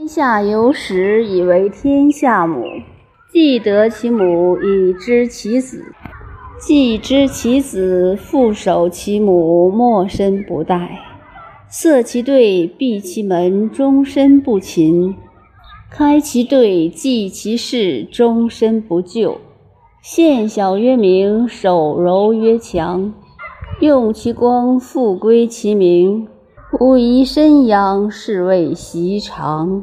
天下有始，以为天下母。既得其母，以知其子。既知其子，复守其母，莫身不殆。塞其兑，闭其门，终身不勤；开其兑，济其事，终身不救。献小曰明，守柔曰强。用其光，复归其明。武夷身阳，是谓习常。